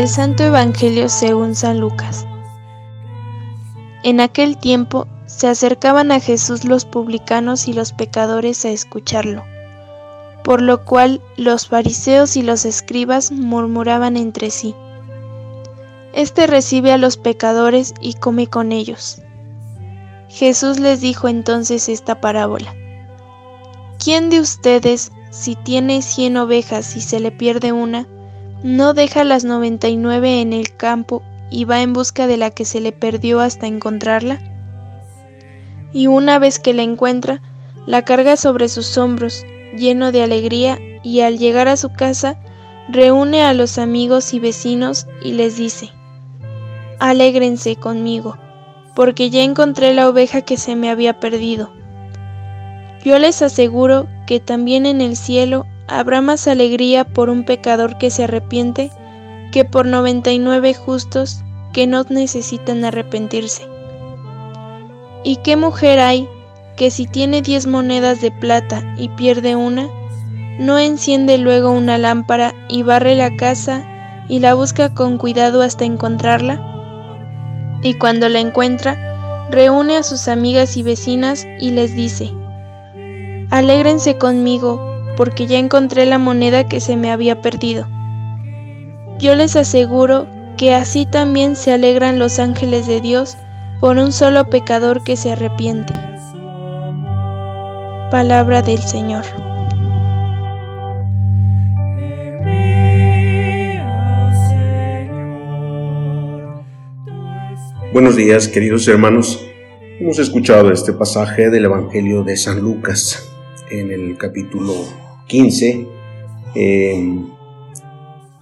Del Santo Evangelio según San Lucas. En aquel tiempo se acercaban a Jesús los publicanos y los pecadores a escucharlo, por lo cual los fariseos y los escribas murmuraban entre sí. Este recibe a los pecadores y come con ellos. Jesús les dijo entonces esta parábola. ¿Quién de ustedes, si tiene cien ovejas y se le pierde una, no deja las 99 en el campo y va en busca de la que se le perdió hasta encontrarla? Y una vez que la encuentra, la carga sobre sus hombros, lleno de alegría, y al llegar a su casa, reúne a los amigos y vecinos y les dice, Alégrense conmigo, porque ya encontré la oveja que se me había perdido. Yo les aseguro que también en el cielo habrá más alegría por un pecador que se arrepiente que por 99 justos que no necesitan arrepentirse. ¿Y qué mujer hay que si tiene diez monedas de plata y pierde una, no enciende luego una lámpara y barre la casa y la busca con cuidado hasta encontrarla? Y cuando la encuentra, reúne a sus amigas y vecinas y les dice, Alégrense conmigo porque ya encontré la moneda que se me había perdido. Yo les aseguro que así también se alegran los ángeles de Dios por un solo pecador que se arrepiente. Palabra del Señor. Buenos días, queridos hermanos. Hemos escuchado este pasaje del Evangelio de San Lucas en el capítulo 15. en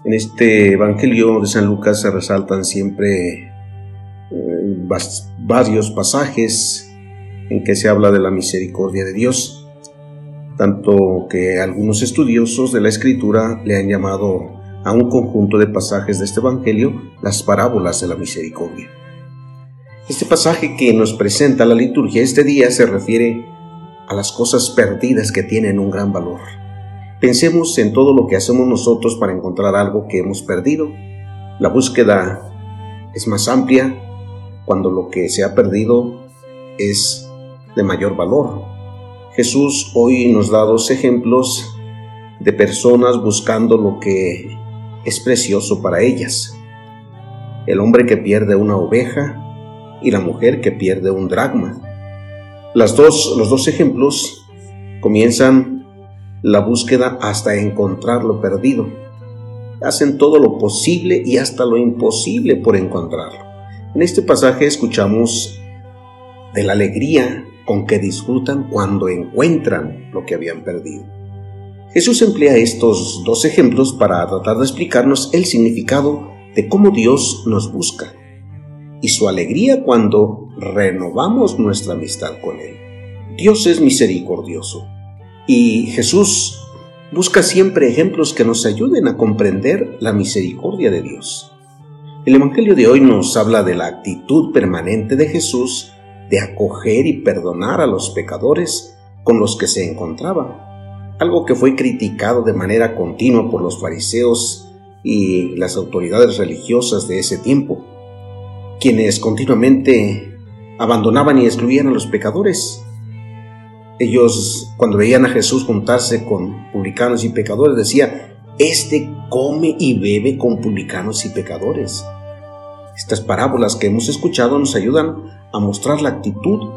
este Evangelio de San Lucas se resaltan siempre eh, varios pasajes en que se habla de la misericordia de Dios, tanto que algunos estudiosos de la escritura le han llamado a un conjunto de pasajes de este Evangelio las parábolas de la misericordia. Este pasaje que nos presenta la liturgia este día se refiere a las cosas perdidas que tienen un gran valor. Pensemos en todo lo que hacemos nosotros para encontrar algo que hemos perdido. La búsqueda es más amplia cuando lo que se ha perdido es de mayor valor. Jesús hoy nos da dos ejemplos de personas buscando lo que es precioso para ellas. El hombre que pierde una oveja y la mujer que pierde un dracma. Dos, los dos ejemplos comienzan la búsqueda hasta encontrar lo perdido. Hacen todo lo posible y hasta lo imposible por encontrarlo. En este pasaje escuchamos de la alegría con que disfrutan cuando encuentran lo que habían perdido. Jesús emplea estos dos ejemplos para tratar de explicarnos el significado de cómo Dios nos busca y su alegría cuando renovamos nuestra amistad con Él. Dios es misericordioso y Jesús busca siempre ejemplos que nos ayuden a comprender la misericordia de Dios. El Evangelio de hoy nos habla de la actitud permanente de Jesús de acoger y perdonar a los pecadores con los que se encontraba, algo que fue criticado de manera continua por los fariseos y las autoridades religiosas de ese tiempo quienes continuamente abandonaban y excluían a los pecadores. Ellos, cuando veían a Jesús juntarse con publicanos y pecadores, decía, Este come y bebe con publicanos y pecadores. Estas parábolas que hemos escuchado nos ayudan a mostrar la actitud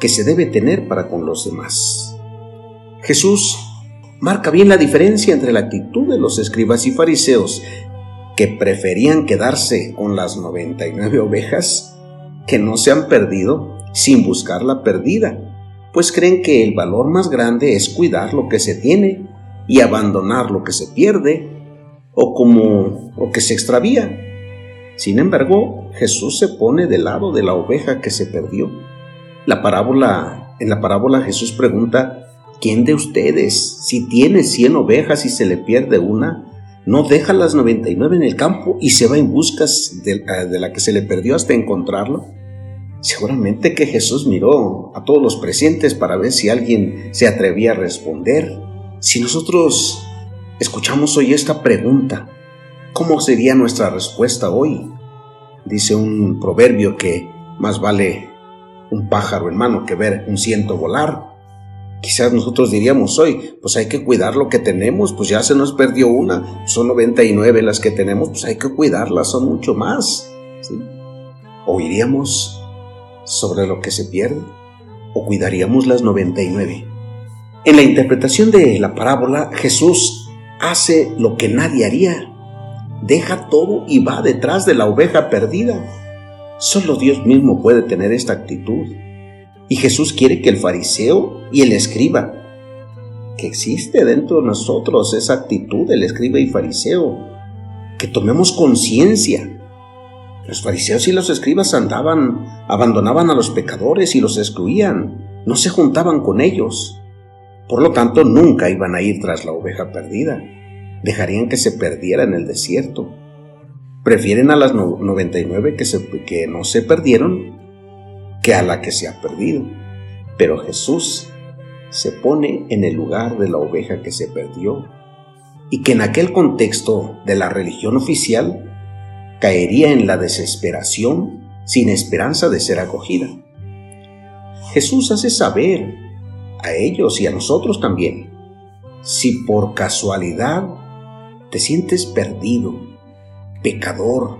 que se debe tener para con los demás. Jesús marca bien la diferencia entre la actitud de los escribas y fariseos, que preferían quedarse con las 99 ovejas que no se han perdido sin buscar la perdida, pues creen que el valor más grande es cuidar lo que se tiene y abandonar lo que se pierde o como lo que se extravía. Sin embargo, Jesús se pone del lado de la oveja que se perdió. La parábola, en la parábola Jesús pregunta, ¿quién de ustedes, si tiene cien ovejas y se le pierde una, no deja las 99 en el campo y se va en busca eh, de, la que se le perdió hasta encontrarlo? Seguramente que Jesús miró a todos los presentes para ver si alguien se atrevía a responder. Si nosotros escuchamos hoy esta pregunta, ¿Cómo sería nuestra respuesta hoy? Dice un proverbio que más vale un pájaro en mano que ver un ciento volar. Quizás nosotros diríamos hoy, pues hay que cuidar lo que tenemos, pues ya se nos perdió una, son 99 las que tenemos, pues hay que cuidarlas, son mucho más. ¿O iríamos sobre lo que se pierde? ¿O cuidaríamos las 99? En la interpretación de la parábola, Jesús hace lo que nadie haría. Deja todo y va detrás de la oveja perdida. Solo Dios mismo puede tener esta actitud. Y Jesús quiere que el fariseo y el escriba, que existe dentro de nosotros esa actitud del escriba y fariseo, que tomemos conciencia. Los fariseos y los escribas andaban, abandonaban a los pecadores y los excluían, no se juntaban con ellos. Por lo tanto, nunca iban a ir tras la oveja perdida, dejarían que se perdiera en el desierto. Prefieren a las 99 que, se, que no se perdieron que a la que se ha perdido. Pero Jesús se pone en el lugar de la oveja que se perdió y que en aquel contexto de la religión oficial caería en la desesperación sin esperanza de ser acogida. Jesús hace saber a ellos y a nosotros también, si por casualidad te sientes perdido, pecador,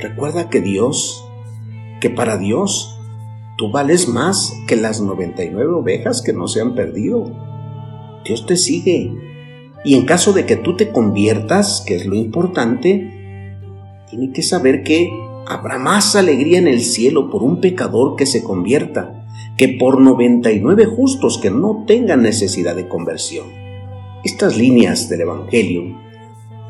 recuerda que Dios, que para Dios Tú vales más que las 99 ovejas que no se han perdido. Dios te sigue. Y en caso de que tú te conviertas, que es lo importante, tiene que saber que habrá más alegría en el cielo por un pecador que se convierta que por 99 justos que no tengan necesidad de conversión. Estas líneas del Evangelio,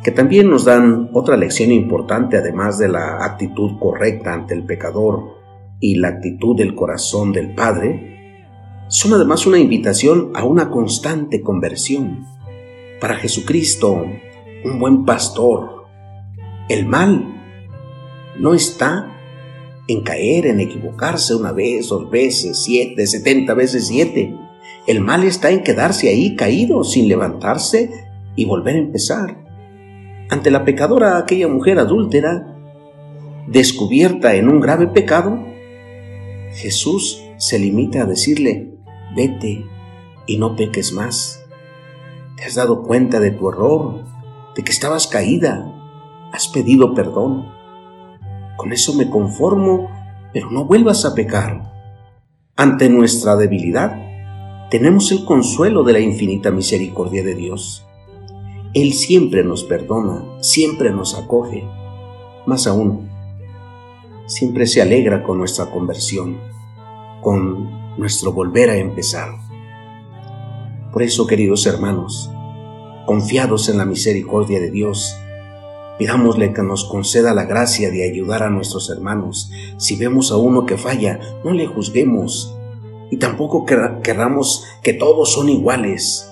que también nos dan otra lección importante además de la actitud correcta ante el pecador, y la actitud del corazón del Padre son además una invitación a una constante conversión. Para Jesucristo, un buen pastor, el mal no está en caer, en equivocarse una vez, dos veces, siete, setenta veces siete. El mal está en quedarse ahí caído sin levantarse y volver a empezar. Ante la pecadora, aquella mujer adúltera, descubierta en un grave pecado, Jesús se limita a decirle, vete y no peques más. Te has dado cuenta de tu error, de que estabas caída, has pedido perdón. Con eso me conformo, pero no vuelvas a pecar. Ante nuestra debilidad, tenemos el consuelo de la infinita misericordia de Dios. Él siempre nos perdona, siempre nos acoge. Más aún, siempre se alegra con nuestra conversión, con nuestro volver a empezar. Por eso, queridos hermanos, confiados en la misericordia de Dios, pidámosle que nos conceda la gracia de ayudar a nuestros hermanos. Si vemos a uno que falla, no le juzguemos y tampoco querramos que todos son iguales.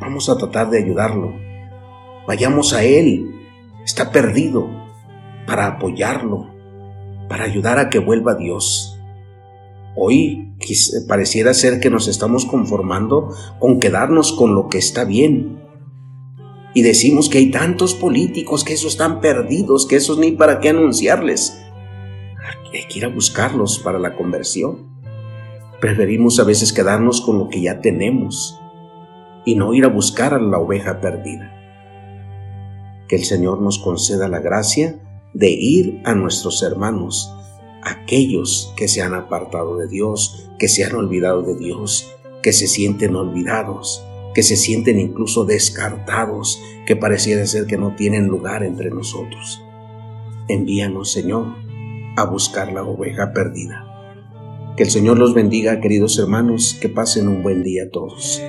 Vamos a tratar de ayudarlo. Vayamos a Él. Está perdido para apoyarlo, para ayudar a que vuelva Dios. Hoy pareciera ser que nos estamos conformando con quedarnos con lo que está bien. Y decimos que hay tantos políticos que esos están perdidos, que esos ni para qué anunciarles. Hay que ir a buscarlos para la conversión. Preferimos a veces quedarnos con lo que ya tenemos y no ir a buscar a la oveja perdida. Que el Señor nos conceda la gracia de ir a nuestros hermanos, aquellos que se han apartado de Dios, que se han olvidado de Dios, que se sienten olvidados, que se sienten incluso descartados, que pareciera ser que no tienen lugar entre nosotros. Envíanos, Señor, a buscar la oveja perdida. Que el Señor los bendiga, queridos hermanos, que pasen un buen día todos.